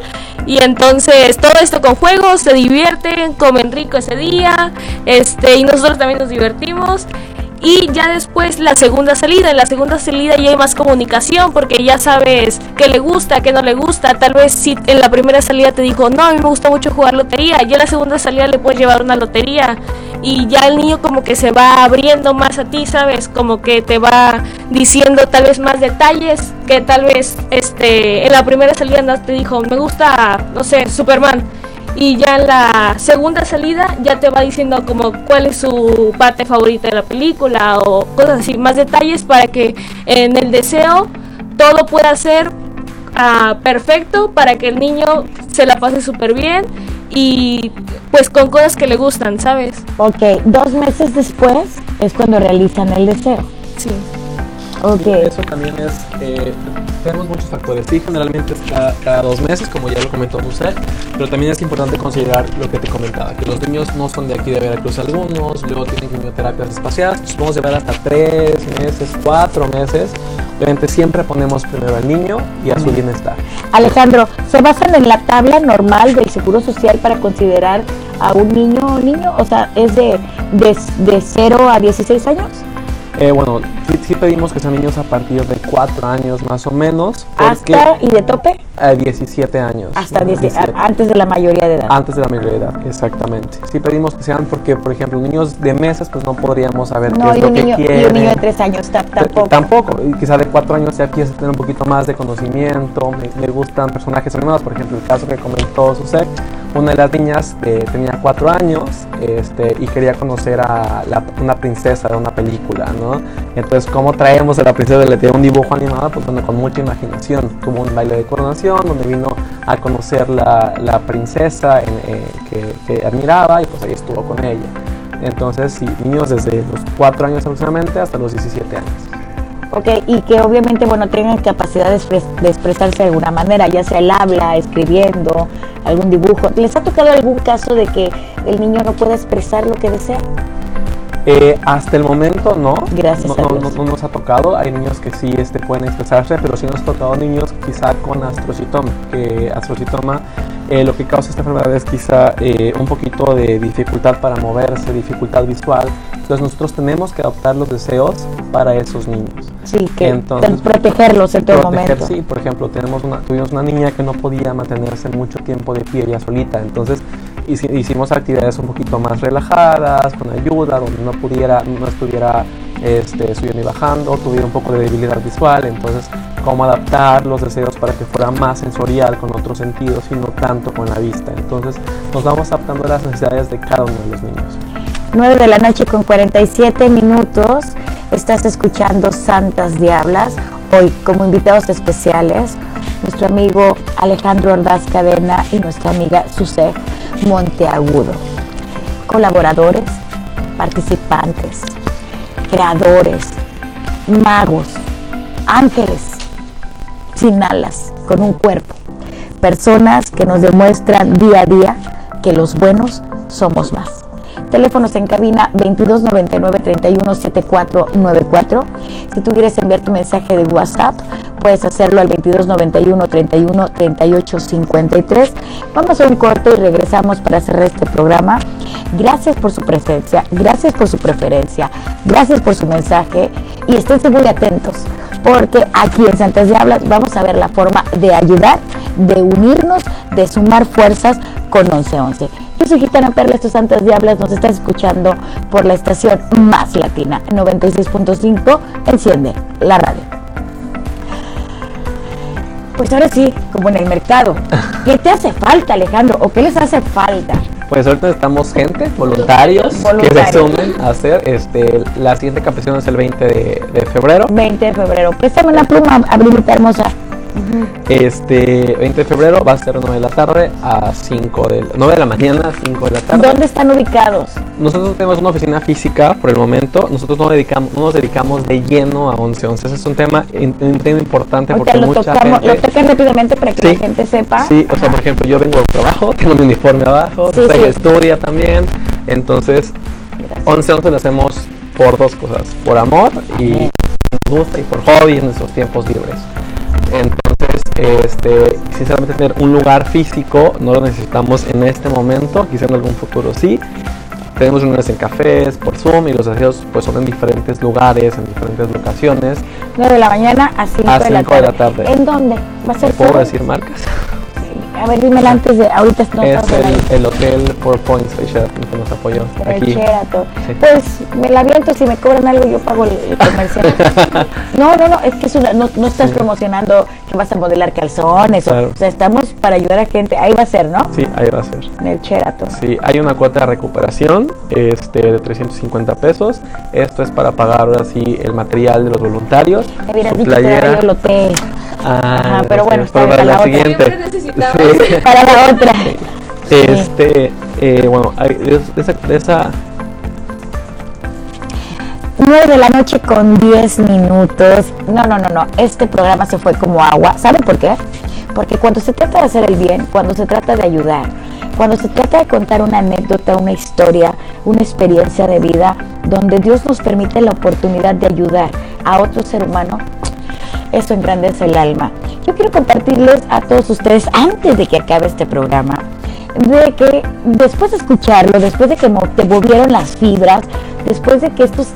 Y entonces todo esto con juegos, se divierten, comen rico ese día, este, y nosotros también nos divertimos. Y ya después la segunda salida, en la segunda salida ya hay más comunicación porque ya sabes qué le gusta, qué no le gusta. Tal vez si en la primera salida te dijo, no, a mí me gusta mucho jugar lotería, ya en la segunda salida le puedes llevar una lotería. Y ya el niño como que se va abriendo más a ti, ¿sabes? Como que te va diciendo tal vez más detalles que tal vez este en la primera salida no te dijo, me gusta, no sé, Superman y ya en la segunda salida ya te va diciendo como cuál es su parte favorita de la película o cosas así, más detalles para que en el deseo todo pueda ser ah, perfecto para que el niño se la pase súper bien y pues con cosas que le gustan, ¿sabes? Ok, dos meses después es cuando realizan el deseo. Sí. Ok. Eso también es, eh, tenemos muchos factores. Sí, generalmente es cada, cada dos meses, como ya lo comentó José, pero también es importante considerar lo que te comentaba, que los niños no son de aquí de Veracruz algunos, luego tienen quimioterapias espaciadas, pues podemos llevar hasta tres meses, cuatro meses. Obviamente siempre ponemos primero al niño y a su bienestar. Alejandro, ¿se basan en la tabla normal del Seguro Social para considerar a un niño o niño? O sea, ¿es de, de, de 0 a 16 años? Eh, bueno, sí, pedimos que sean niños a partir de 4 años más o menos. ¿Hasta y de tope? a 17 años. Hasta ¿no? 10 17. antes de la mayoría de edad. Antes de la mayoría de edad, exactamente. Sí pedimos que sean porque, por ejemplo, niños de meses, pues no podríamos saber no, qué es lo que niño, y quieren. un niño de 3 años ta- tampoco. Tampoco, y quizá de cuatro años ya empieza a tener un poquito más de conocimiento, me, me gustan personajes animados, por ejemplo el caso que comentó Susek, una de las niñas eh, tenía cuatro años este, y quería conocer a la- una princesa de una película. Entonces, ¿cómo traemos a la princesa de de un dibujo animado? Pues con mucha imaginación, tuvo un baile de coronación donde vino a conocer la, la princesa eh, que, que admiraba y pues ahí estuvo con ella. Entonces, sí, niños desde los 4 años aproximadamente hasta los 17 años. Ok, y que obviamente, bueno, tengan capacidad de, expres- de expresarse de alguna manera, ya sea el habla, escribiendo, algún dibujo. ¿Les ha tocado algún caso de que el niño no pueda expresar lo que desea? Eh, hasta el momento no. Gracias no, a no- Dios. no- no nos ha tocado. Hay niños que sí este, pueden expresarse, pero sí nos ha tocado niños quizá con astrocitoma. Que astrocitoma eh, lo que causa esta enfermedad es quizá eh, un poquito de dificultad para moverse, dificultad visual. Entonces nosotros tenemos que adoptar los deseos para esos niños. Sí, que Entonces, protegerlos en todo proteger, momento. sí, por ejemplo, tenemos una, tuvimos una niña que no podía mantenerse mucho tiempo de pie ya solita, entonces hicimos actividades un poquito más relajadas, con ayuda, donde no pudiera, no estuviera este, subiendo y bajando, tuviera un poco de debilidad visual, entonces cómo adaptar los deseos para que fuera más sensorial con otros sentidos y no tanto con la vista. Entonces nos vamos adaptando a las necesidades de cada uno de los niños. 9 de la noche con 47 minutos. Estás escuchando Santas Diablas. Hoy como invitados especiales, nuestro amigo Alejandro Ordaz Cadena y nuestra amiga Susef Monteagudo. Colaboradores, participantes, creadores, magos, ángeles sin alas, con un cuerpo. Personas que nos demuestran día a día que los buenos somos más. Teléfonos en cabina 22 99 31 74 94. Si tú quieres enviar tu mensaje de WhatsApp, puedes hacerlo al 22 91 31 38 53. Vamos a un corte y regresamos para cerrar este programa. Gracias por su presencia, gracias por su preferencia, gracias por su mensaje y estén muy atentos porque aquí en Santas Diablas vamos a ver la forma de ayudar, de unirnos, de sumar fuerzas con 1111. Yo soy Gitana Perla, estos Santas Diablas nos estás escuchando por la estación más latina, 96.5, enciende la radio. Pues ahora sí, como en el mercado, ¿qué te hace falta Alejandro? ¿O qué les hace falta? Pues ahorita necesitamos gente, voluntarios, que se sumen a hacer. Este, la siguiente capacitación es el 20 de, de febrero. 20 de febrero. Préstame una pluma, abrimita hermosa. Este 20 de febrero va a ser 9 de la tarde a 5 de 9 de la mañana a 5 de la tarde. ¿Dónde están ubicados? Nosotros tenemos una oficina física por el momento. Nosotros no, dedicamos, no nos dedicamos de lleno a 1111. Ese es un tema, un tema importante Ahorita porque lo mucha tocamos, gente... lo tocan rápidamente para que Sí. la gente sepa. Sí, o sea, por ejemplo, yo vengo de trabajo, tengo mi uniforme abajo, Sí, o sea, sí. estudia también. Entonces, 11-11 lo hacemos por dos cosas, por amor y nos gusta y por hobby en nuestros tiempos libres. Entonces, este, sinceramente tener un lugar físico no lo necesitamos en este momento, quizá en algún futuro sí. Tenemos reuniones en cafés, por Zoom y los deseos pues son en diferentes lugares, en diferentes locaciones. 9 de la mañana a 5 A de, la cinco de la tarde. tarde. ¿En dónde? ¿Va a ser ¿Puedo decir marcas? A ver, dímela antes de. Ahorita no es el, el hotel Four Points de Sheraton que nos apoyó el aquí. Sheraton. Sí. Pues me la aviento, si me cobran algo yo pago el, el comercial. no, no, no, es que es una- no, no estás Sí. promocionando que vas a modelar calzones. o- Claro. O, sea, estamos para ayudar a gente. Ahí va a ser, ¿no? Sí, ahí va a ser. En el Sheraton. Sí, hay una cuota de recuperación este, de 350 pesos. Esto es para pagar ahora sí el material de los voluntarios. Me hubieras dicho que era playera. el hotel. Ah, Ajá, pero bueno, para Para la siguiente. Sí. Para la otra. Este, eh, bueno, esa, esa 9 de la noche con 10 minutos. No, no, no, no. Este programa se fue como agua. ¿Sabe por qué? Porque cuando se trata de hacer el bien, cuando se trata de ayudar, cuando se trata de contar una anécdota, una historia, una experiencia de vida, donde Dios nos permite la oportunidad de ayudar a otro ser humano, eso engrandece el alma. Yo quiero compartirles a todos ustedes, antes de que acabe este programa, de que después de escucharlo, después de que te movieron las fibras, después de que estos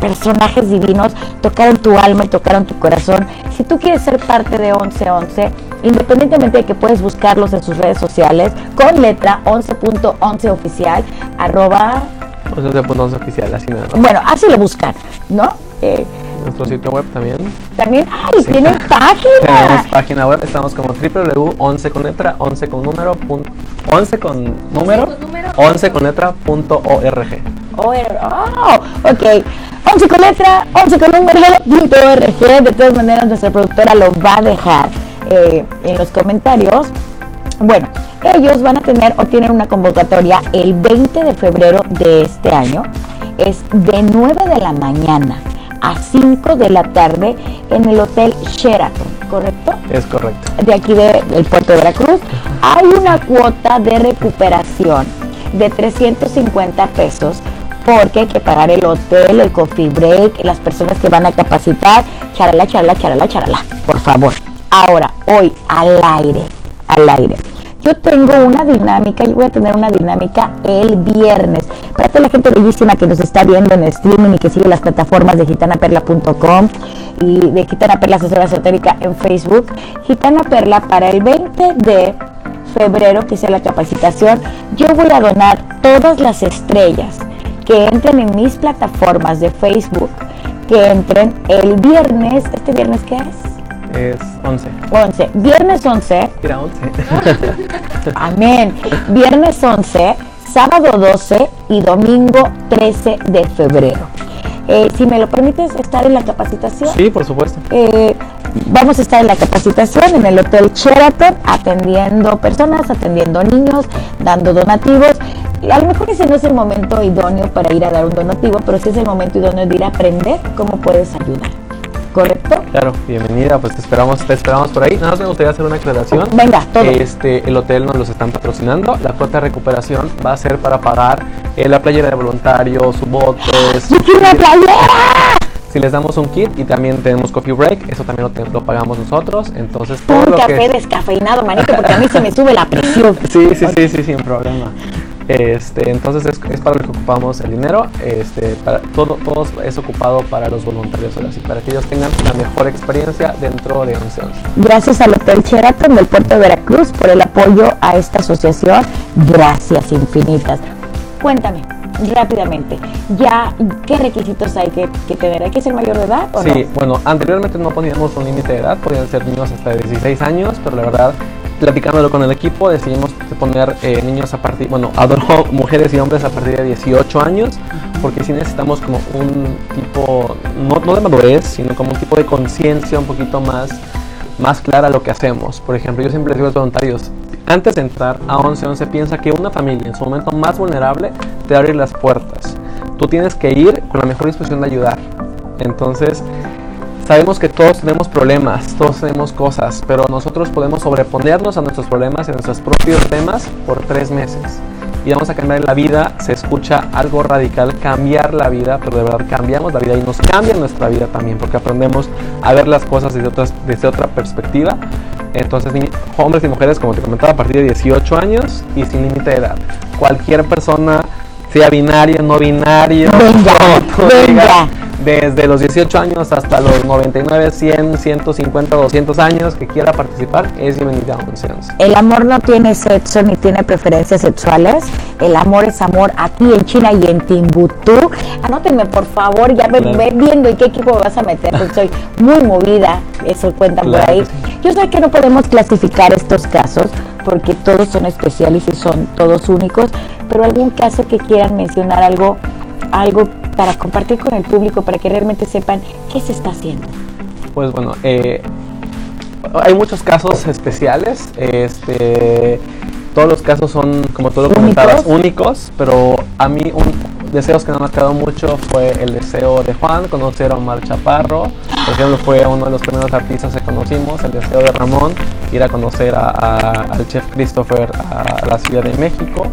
personajes divinos tocaron tu alma y tocaron tu corazón. Si tú quieres ser parte de 1111, independientemente de que puedes buscarlos en sus redes sociales, con letra 11.11 oficial, arroba, Entonces de puntos oficial, así nada más. bueno, así lo buscan, ¿no? Eh, Nuestro sitio web también. también, ¡ay! Sí. Tienen página. Tenemos página web, estamos como www.11 con letra, 11 con número, pun- 11 con número, con número. 11 con letra punto org. Oh, ok. 11 con letra, 11 con número, punto org. De todas maneras, nuestra productora lo va a dejar eh, en los comentarios. Bueno, ellos van a tener o tienen una convocatoria el 20 de febrero de este año. Es de 9 de la mañana a 5 de la tarde en el Hotel Sheraton, ¿correcto? Es correcto. de aquí de- del puerto de Veracruz, hay una cuota de recuperación de 350 pesos porque hay que pagar el hotel, el coffee break, las personas que van a capacitar, charala, charala, charala, charala, por favor. Ahora, hoy al aire, al aire. Yo tengo una dinámica, yo voy a tener una dinámica el viernes. Para toda la gente bellísima que nos está viendo en streaming y que sigue las plataformas de gitanaperla.com y de Gitana Perla Asesora Esotérica en Facebook, Gitana Perla para el 20 de febrero, que sea la capacitación, yo voy a donar todas las estrellas que entren en mis plataformas de Facebook, que entren el viernes, ¿este viernes qué es? Es 11. 11, viernes 11, Mira, 11. Amén. Viernes 11, sábado 12 y domingo 13 de febrero. Eh, si me lo permites estar en la capacitación, sí, por supuesto. eh, vamos a estar en la capacitación en el Hotel Sheraton, atendiendo personas, atendiendo niños, dando donativos. A lo mejor ese no es el momento idóneo para ir a dar un donativo, pero sí es el momento idóneo de ir a aprender cómo puedes ayudar. ¿Correcto? Claro, bienvenida, pues te esperamos, te esperamos por ahí. Nada más me gustaría hacer una aclaración. Venga, todo. Este, el hotel nos los están patrocinando. La cuota de recuperación va a ser para pagar eh, la playera de voluntarios, su botes. ¡Yo quiero una playera! Si les damos un kit y también tenemos coffee break, eso también lo, lo pagamos nosotros. Entonces todo Un lo café que descafeinado, manito, porque a mí se me sube la presión. Sí, sí, sí, sí, sin problema. Este, entonces es, para lo que ocupamos el dinero. Este, todo, es ocupado para los voluntarios ahora sí, para que ellos tengan la mejor experiencia dentro de 11 Gracias al Hotel Sheraton del Puerto de Veracruz por el apoyo a esta asociación. Gracias infinitas. Cuéntame rápidamente, ya qué requisitos hay que, que tener. ¿Hay que ser mayor de edad o Sí, bueno, anteriormente no poníamos un límite de edad, podían ser niños hasta de 16 años, pero la verdad, platicándolo con el equipo, decidimos poner eh, niños a partir, bueno, adoro mujeres y hombres a partir de 18 años, porque sí necesitamos como un tipo, no, no de madurez, sino como un tipo de conciencia un poquito más más clara lo que hacemos. Por ejemplo, yo siempre les digo a los voluntarios, antes de entrar a 1111 piensa que una familia en su momento más vulnerable te va a abrir las puertas. Tú tienes que ir con la mejor disposición de ayudar. Entonces, sabemos que todos tenemos problemas, todos tenemos cosas, pero nosotros podemos sobreponernos a nuestros problemas y a nuestros propios temas por tres meses y vamos a cambiar la vida, se escucha algo radical, cambiar la vida, pero de verdad cambiamos la vida y nos cambia nuestra vida también, porque aprendemos a ver las cosas desde, otras, desde otra perspectiva. Entonces, hombres y mujeres, como te comentaba, a partir de 18 años y sin límite de edad. Cualquier persona, sea binario, no binario, venga, desde los 18 años hasta los 99, 100, 150, 200 años que quiera participar, es bienvenida a 11 El amor no tiene sexo ni tiene preferencias sexuales. El amor es amor aquí en China y en Timbuktu. Anótenme, por favor, ya me ve viendo en qué equipo me vas a meter, porque soy muy movida. Eso cuenta por ahí. Yo sé que no podemos clasificar estos casos porque todos son especiales y son todos únicos, pero algún caso que quieran mencionar algo algo para compartir con el público, para que realmente sepan qué se está haciendo? Pues bueno, eh, hay muchos casos especiales. Este, todos los casos son, como tú lo comentabas, únicos, pero a mí un deseos que me han marcado mucho fue el deseo de Juan, conocer a Omar Chaparro, por ejemplo fue uno de los primeros artistas que conocimos, el deseo de Ramón, ir a conocer al chef Christopher a la Ciudad de México,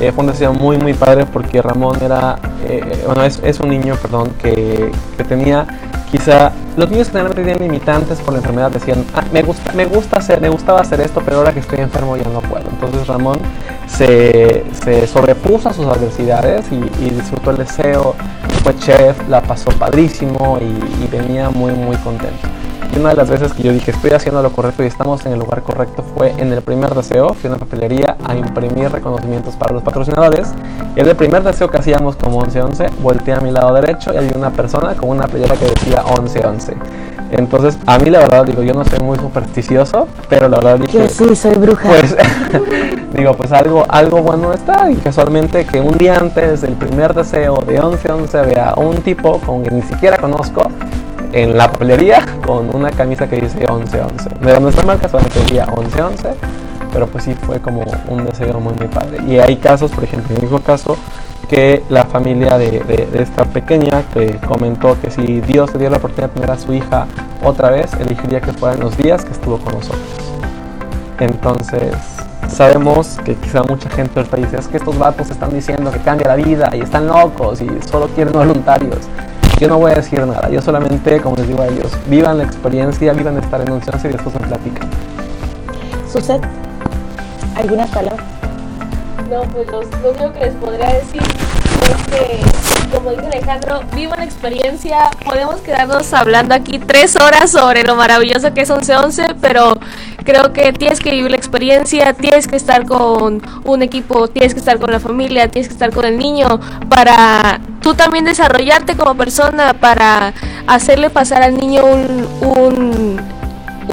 eh, fue un deseo muy muy padre porque Ramón era, eh, bueno, es, un niño, perdón, que, tenía quizá, los niños generalmente tienen limitantes por la enfermedad, decían, ah, me, gusta, me, gusta hacer, me gustaba hacer esto, pero ahora que estoy enfermo ya no puedo. Entonces Ramón se, sobrepuso a sus adversidades y, disfrutó el deseo, fue chef, la pasó padrísimo y, y venía muy muy contento. Y una de las veces que yo dije estoy haciendo lo correcto y estamos en el lugar correcto fue en el primer deseo. Fui a una papelería a imprimir reconocimientos para los patrocinadores. Y en el primer deseo que hacíamos como 11-11, volteé a mi lado derecho y había una persona con una playera que decía 11-11. Entonces, a mí la verdad, digo, yo no soy muy supersticioso, pero la verdad dije... Yo sí, soy bruja. Pues, digo, pues algo, algo bueno está. Y casualmente que un día antes del primer deseo de 11-11 vea un tipo con que ni siquiera conozco en la papelería con una camisa que dice 1111. De nuestra marca solamente decía 1111, pero pues sí fue como un deseo muy muy padre. Y hay casos, por ejemplo, en el mismo caso, que la familia de, esta pequeña que comentó que si Dios le dio la oportunidad de tener a su hija otra vez, elegiría que fueran los días que estuvo con nosotros. Entonces, sabemos que quizá mucha gente del país es que estos vatos están diciendo que cambia la vida y están locos y solo quieren voluntarios. Yo no voy a decir nada, yo solamente, como les digo a ellos, vivan la experiencia, vivan estar en un chance y después me platican. Suset, ¿algunas palabras? No, pues lo único que les podría decir es que, como dice Alejandro, vivan la experiencia. Podemos quedarnos hablando aquí tres horas sobre lo maravilloso que es 11-11, pero creo que tienes que vivir la experiencia, tienes que estar con un equipo, tienes que estar con la familia, tienes que estar con el niño para tú también desarrollarte como persona, para hacerle pasar al niño un, un,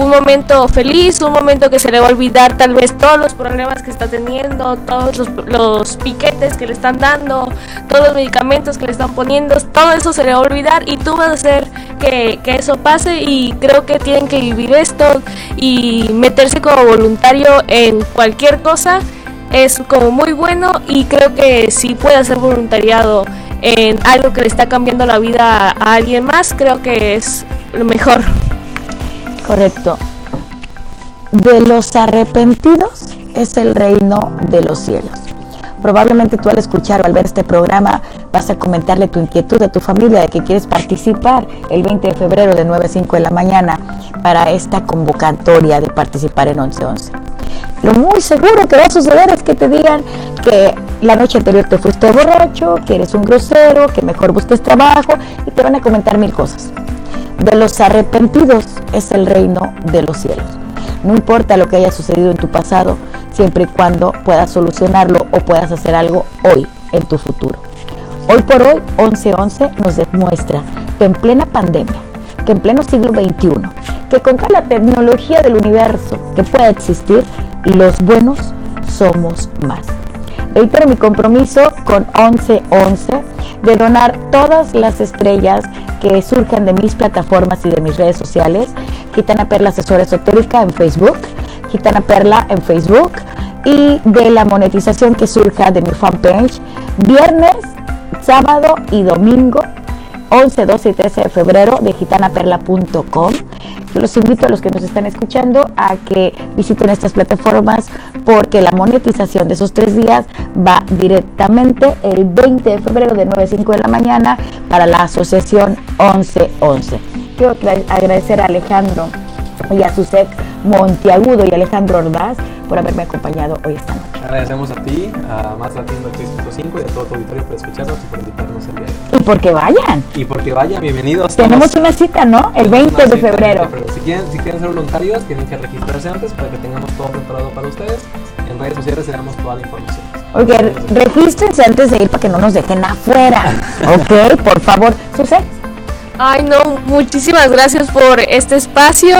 momento feliz, un momento que se le va a olvidar tal vez todos los problemas que está teniendo, todos los, piquetes que le están dando, todos los medicamentos que le están poniendo, todo eso se le va a olvidar y tú vas a hacer que, que eso pase y creo que tienen que vivir esto y meterse como voluntario en cualquier cosa es como muy bueno y creo que si puede hacer voluntariado en algo que le está cambiando la vida a alguien más, creo que es lo mejor. Correcto. De los arrepentidos es el reino de los cielos. Probablemente tú al escuchar o al ver este programa vas a comentarle tu inquietud a tu familia de que quieres participar el 20 de febrero de 9 a 5 de la mañana para esta convocatoria de participar en 1111. Lo muy seguro que va a suceder es que te digan que la noche anterior te fuiste borracho, que eres un grosero, que mejor busques trabajo y te van a comentar mil cosas. De los arrepentidos es el reino de los cielos. No importa lo que haya sucedido en tu pasado, siempre y cuando puedas solucionarlo o puedas hacer algo hoy en tu futuro. Hoy por hoy, 1111 nos demuestra que en plena pandemia, que en pleno siglo XXI, que con toda la tecnología del universo que pueda existir, los buenos somos más. Reitero mi compromiso con 1111 de donar todas las estrellas que surjan de mis plataformas y de mis redes sociales. Gitana Perla Asesora Esotérica en Facebook, Gitana Perla en Facebook. Y de la monetización que surja de mi fanpage. Viernes, sábado y domingo 11, 12 y 13 de febrero de gitanaperla.com. Yo los invito a los que nos están escuchando a que visiten estas plataformas porque la monetización de esos tres días va directamente el 20 de febrero de 9 a 5 de la mañana para la asociación 1111. Quiero agradecer a Alejandro y a su sec Monteagudo y Alejandro Ordaz por haberme acompañado hoy esta noche. Agradecemos a ti, a Más Latino 3.5 y a todo tu auditorio por escucharnos y por invitarnos el día de hoy. Y porque vayan. Y porque vayan, bienvenidos. Tenemos una cita, ¿no? El 20 de febrero. Si quieren, si quieren ser voluntarios, tienen que registrarse antes para que tengamos todo preparado para ustedes. En redes sociales le damos toda la información. Ok, regístrense antes de ir para que no nos dejen afuera. ok, por favor. Sucede. Ay, no, muchísimas gracias por este espacio.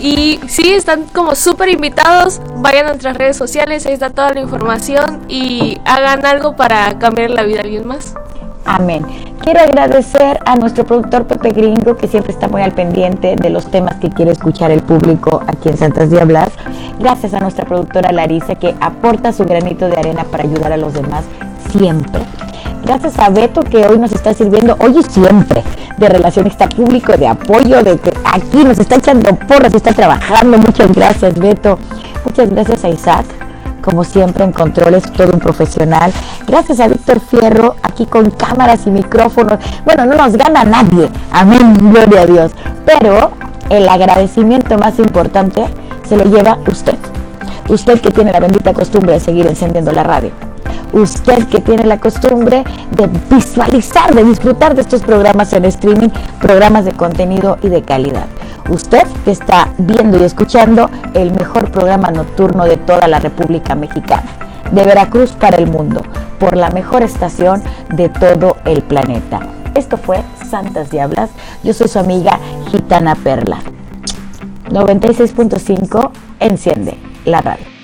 Y sí, están como súper invitados. Vayan a nuestras redes sociales, ahí está toda la información y hagan algo para cambiar la vida de alguien más. Amén. Quiero agradecer a nuestro productor Pepe Gringo, que siempre está muy al pendiente de los temas que quiere escuchar el público aquí en Santas Diablas. Gracias a nuestra productora Larisa, que aporta su granito de arena para ayudar a los demás siempre. Gracias a Beto, que hoy nos está sirviendo, hoy y siempre, de relacionista público, de apoyo, de que aquí nos está echando porras, está trabajando. Muchas gracias, Beto. Muchas gracias a Isaac como siempre en controles, todo un profesional. Gracias a Víctor Fierro, aquí con cámaras y micrófonos. Bueno, no nos gana nadie, amén, gloria a Dios. Pero el agradecimiento más importante se lo lleva usted. Usted que tiene la bendita costumbre de seguir encendiendo la radio. Usted que tiene la costumbre de visualizar, de disfrutar de estos programas en streaming, programas de contenido y de calidad usted que está viendo y escuchando el mejor programa nocturno de toda la República Mexicana, de Veracruz para el mundo, por la mejor estación de todo el planeta. Esto fue Santas Diablas. Yo soy su amiga Gitana Perla. 96.5 enciende la radio.